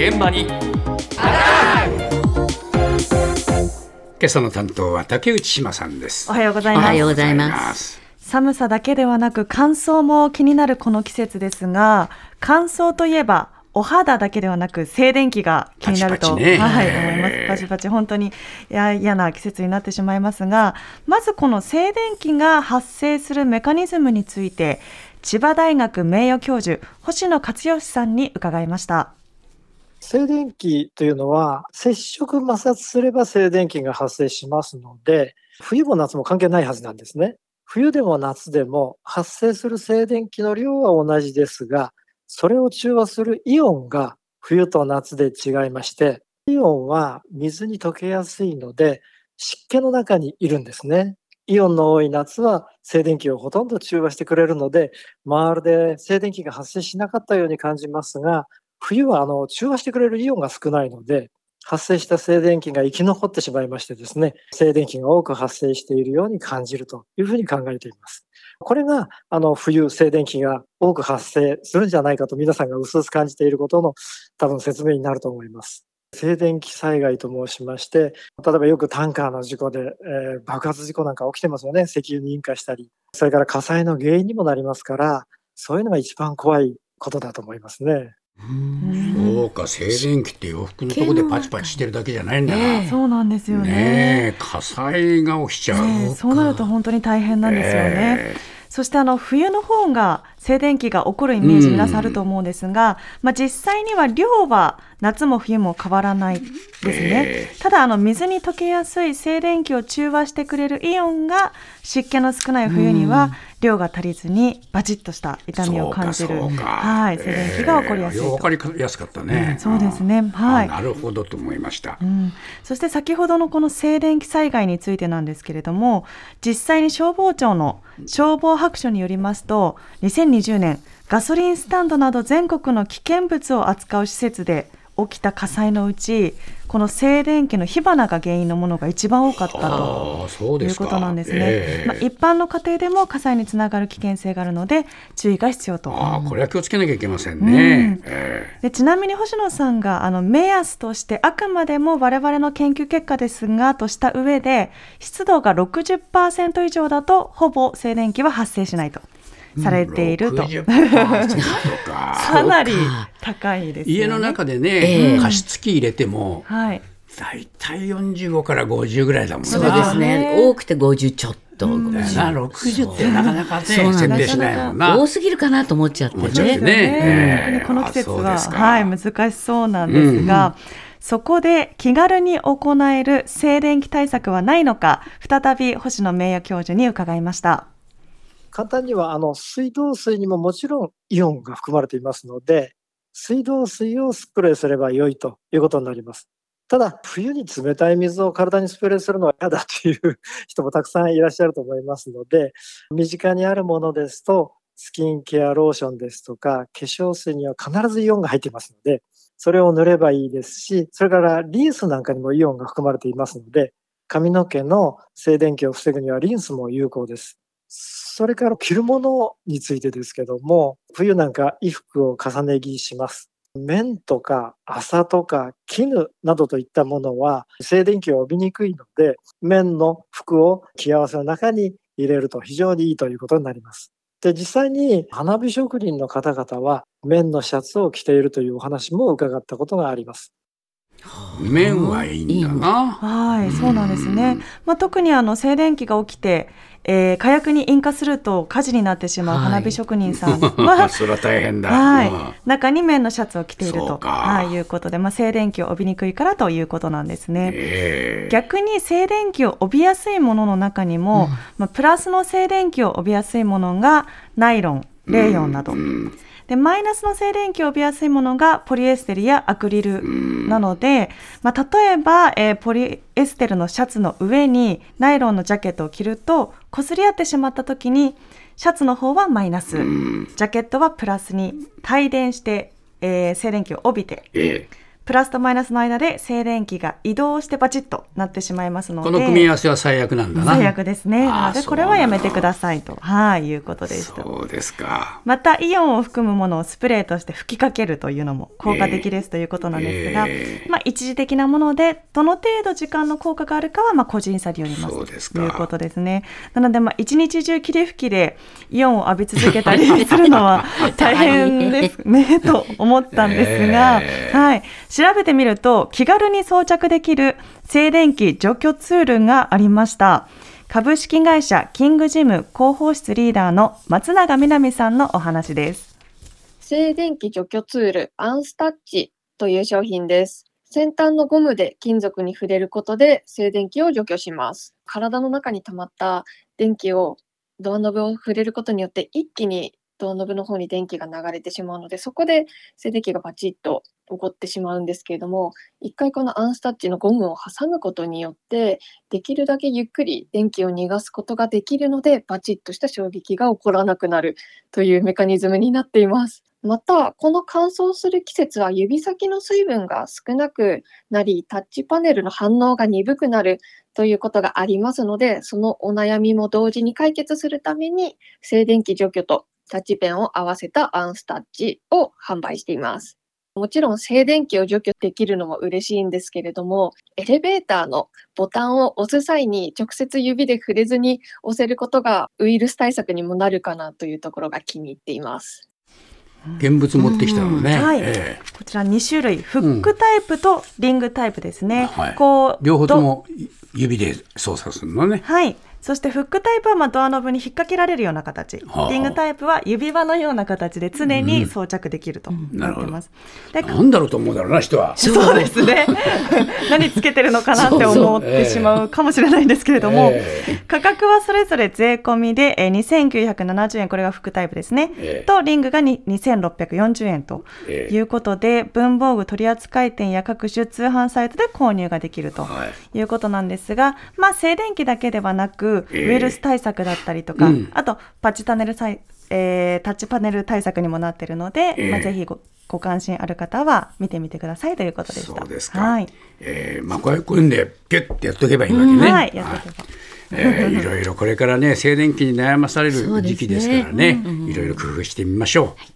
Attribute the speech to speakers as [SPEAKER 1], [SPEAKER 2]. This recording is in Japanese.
[SPEAKER 1] 現場に
[SPEAKER 2] 今朝の担当は竹内島さんです
[SPEAKER 3] おはようござい
[SPEAKER 4] お
[SPEAKER 3] ます。
[SPEAKER 4] はようございます。
[SPEAKER 3] 寒さだけではなく乾燥も気になるこの季節ですが、乾燥といえばお肌だけではなく静電気が気になると
[SPEAKER 2] パチパチね
[SPEAKER 3] はい、
[SPEAKER 2] えー
[SPEAKER 3] 思います。パチパチ本当にいや嫌な季節になってしまいますが、まずこの静電気が発生するメカニズムについて千葉大学名誉教授星野克義さんに伺いました。
[SPEAKER 5] 静電気というのは接触摩擦すれば静電気が発生しますので冬も夏も関係ないはずなんですね。冬でも夏でも発生する静電気の量は同じですがそれを中和するイオンが冬と夏で違いましてイオンは水に溶けやすいので湿気の中にいるんですね。イオンの多い夏は静電気をほとんど中和してくれるのでまるで静電気が発生しなかったように感じますが冬はあの中和してくれるイオンが少ないので、発生した静電気が生き残ってしまいましてですね、静電気が多く発生しているように感じるというふうに考えています。これがあの冬、静電気が多く発生するんじゃないかと皆さんが薄々感じていることの多分説明になると思います。静電気災害と申しまして、例えばよくタンカーの事故で、えー爆発事故なんか起きてますよね。石油に引火したり。それから火災の原因にもなりますから、そういうのが一番怖いことだと思いますね。
[SPEAKER 2] そうか静電気って洋服のとこでパチパチしてるだけじゃないんだな、
[SPEAKER 4] ええ。
[SPEAKER 3] そうなんですよね。
[SPEAKER 2] ねえ火災が起きちゃう、
[SPEAKER 3] ねえ。そうなると本当に大変なんですよね。
[SPEAKER 2] え。
[SPEAKER 3] そしてあの冬の方が静電気が起こるイメージ
[SPEAKER 2] うん
[SPEAKER 3] 皆さんあると思うんですが、まあ、実際には量は夏も冬も変わらないですね、
[SPEAKER 2] え
[SPEAKER 3] ただあの水に溶けやすい静電気を中和してくれるイオンが湿気の少ない冬には量が足りずにバチッとした痛みを感じる。はい、静電気が起こりやすいと、
[SPEAKER 2] ええわかりやすかったね、
[SPEAKER 3] そうですね。はい。
[SPEAKER 2] あなるほどと思いました、
[SPEAKER 3] うん、そして先ほどのこの静電気災害についてなんですけれども実際に消防庁の消防白書によりますと2020年ガソリンスタンドなど全国の危険物を扱う施設で起きた火災のうちこの静電気の火花が原因のものが一番多かったと。いうことなんですね、
[SPEAKER 2] ええ。
[SPEAKER 3] まあ、一般の家庭でも火災につながる危険性があるので注意が必要と。
[SPEAKER 2] ああこれは気をつけなきゃいけませんね、
[SPEAKER 3] うん。
[SPEAKER 2] え
[SPEAKER 3] でちなみに星野さんがあの目安としてあくまでも我々の研究結果ですがとした上で湿度が60%以上だとほぼ静電気は発生しないとされていると、
[SPEAKER 2] 60% か。
[SPEAKER 3] かなり高いですよね。
[SPEAKER 2] 家の中でね、
[SPEAKER 4] ええ。
[SPEAKER 2] 加湿器入れても
[SPEAKER 3] はい。
[SPEAKER 2] だいたい45から50ぐらいだもんな。
[SPEAKER 4] そうですね。多くて50ちょっと。
[SPEAKER 2] だよな60ってなかなかね
[SPEAKER 4] そうなんです。
[SPEAKER 2] 設定しないもんな。
[SPEAKER 4] 多すぎるかなと思っちゃって。ね。
[SPEAKER 2] ねええ
[SPEAKER 3] 本当にこの季節は、はい、難しそうなんですが、そこで気軽に行える静電気対策はないのか再び星野名誉教授に伺いました。
[SPEAKER 5] 簡単にはあの水道水にももちろんイオンが含まれていますので水道水をスプレーすれば良いということになります。ただ冬に冷たい水を体にスプレーするのは嫌だという人もたくさんいらっしゃると思いますので身近にあるものですとスキンケアローションですとか化粧水には必ずイオンが入っていますのでそれを塗ればいいですしそれからリンスなんかにもイオンが含まれていますので髪の毛の静電気を防ぐにはリンスも有効です。それから着るものについてですけども、冬なんか衣服を重ね着します。綿とか麻とか絹などといったものは静電気を帯びにくいので、綿の服を着合わせの中に入れると非常にいいということになります。で、実際に花火職人の方々は綿のシャツを着ているというお話も伺ったことがあります。
[SPEAKER 2] 麺はいいんだな。
[SPEAKER 3] はい、そうなんですね。まあ、特にあの静電気が起きて、えー火薬に引火すると火事になってしまう
[SPEAKER 4] はい。
[SPEAKER 3] 花火職人さん。は、
[SPEAKER 2] それは大変だ、
[SPEAKER 3] はい。
[SPEAKER 2] うん。
[SPEAKER 3] 中に綿のシャツを着ていると、はい、いうことで、まあ、静電気を帯びにくいからということなんですね。
[SPEAKER 2] ええ。
[SPEAKER 3] 逆に静電気を帯びやすいものの中にも、まあ、プラスの静電気を帯びやすいものがナイロン、レーヨンなど、
[SPEAKER 2] うん
[SPEAKER 3] でマイナスの静電気を帯びやすいものがポリエステルやアクリルなので、まあ、例えば、えーポリエステルのシャツの上にナイロンのジャケットを着ると擦り合ってしまった時にシャツの方はマイナス、ジャケットはプラスに。帯電して、えー静電気を帯びて。
[SPEAKER 2] ええ
[SPEAKER 3] プラスとマイナスの間で静電気が移動してバチッとなってしまいますので
[SPEAKER 2] この組み合わせは最悪なんだな。
[SPEAKER 3] 最悪ですね。なのでこれはやめてくださいと。はいいうことでした
[SPEAKER 2] そうですか。
[SPEAKER 3] またイオンを含むものをスプレーとして吹きかけるというのも効果的ですということなんですが、
[SPEAKER 2] えー
[SPEAKER 3] まあ、一時的なものでどの程度時間の効果があるかはまあ個人差によりますということですね。なのでまあ一日中霧吹きでイオンを浴び続けたりするのは大変ですね と思ったんですが、
[SPEAKER 2] えー
[SPEAKER 3] はい、調べてみると気軽に装着できる静電気除去ツールがありました株式会社キングジム広報室リーダーの松永みなみさんのお話です
[SPEAKER 1] 静電気除去ツールアンスタッチという商品です。先端のゴムで金属に触れることで静電気を除去します。体の中に溜まった電気をドアノブを触れることによって一気にドアノブの方に電気が流れてしまうのでそこで静電気がバチッと起こってしまうんですけれども一回このアンスタッチのゴムを挟むことによってできるだけゆっくり電気を逃がすことができるのでバチッとした衝撃が起こらなくなるというメカニズムになっています。また、この乾燥する季節は指先の水分が少なくなり、タッチパネルの反応が鈍くなるということがありますので、そのお悩みも同時に解決するために、静電気除去とタッチペンを合わせたアンスタッチを販売しています。もちろん静電気を除去できるのも嬉しいんですけれども、エレベーターのボタンを押す際に直接指で触れずに押せることがウイルス対策にもなるかなというところが気に入っています。
[SPEAKER 2] 現物持ってきたのね、
[SPEAKER 3] はい。
[SPEAKER 2] ええ。
[SPEAKER 3] こちら2種類フックタイプとリングタイプですね、
[SPEAKER 2] はい。
[SPEAKER 3] こう
[SPEAKER 2] 両方と
[SPEAKER 3] ど
[SPEAKER 2] も指で操作するのね。
[SPEAKER 3] はい。そしてフックタイプはまあドアノブに引っ掛けられるような形。
[SPEAKER 2] はあ
[SPEAKER 3] リングタイプは指輪のような形で常に装着できるとなってます。で
[SPEAKER 2] なんだろうと思うだろうな人は
[SPEAKER 3] そうですね。何つけてるのかなって思ってしまうかもしれないんですけれども、
[SPEAKER 2] え
[SPEAKER 3] 価格はそれぞれ税込みでえー2970円、これがフックタイプですね。
[SPEAKER 2] ええ
[SPEAKER 3] と、リングがに2640円と
[SPEAKER 2] ええ
[SPEAKER 3] いうことで、文房具取扱店や各種通販サイトで購入ができると。
[SPEAKER 2] はい
[SPEAKER 3] いうことなんですが、まあ、静電気だけではなく、
[SPEAKER 2] ええ。
[SPEAKER 3] ウイルス対策だったりとか、
[SPEAKER 2] うん。
[SPEAKER 3] あとパッチパネルさい、えータッチパネル対策にもなっているので、
[SPEAKER 2] ええ。
[SPEAKER 3] まあ、ぜひごご関心ある方は見てみてくださいということでした。
[SPEAKER 2] そうですか、
[SPEAKER 3] はい、
[SPEAKER 2] えーまあこういうこういうんでピュッてやっとけばいいわけね、
[SPEAKER 3] はい、やっていけば。
[SPEAKER 2] えーいろいろこれからね静電気に悩まされる時期ですからね。いろいろ工夫してみましょう。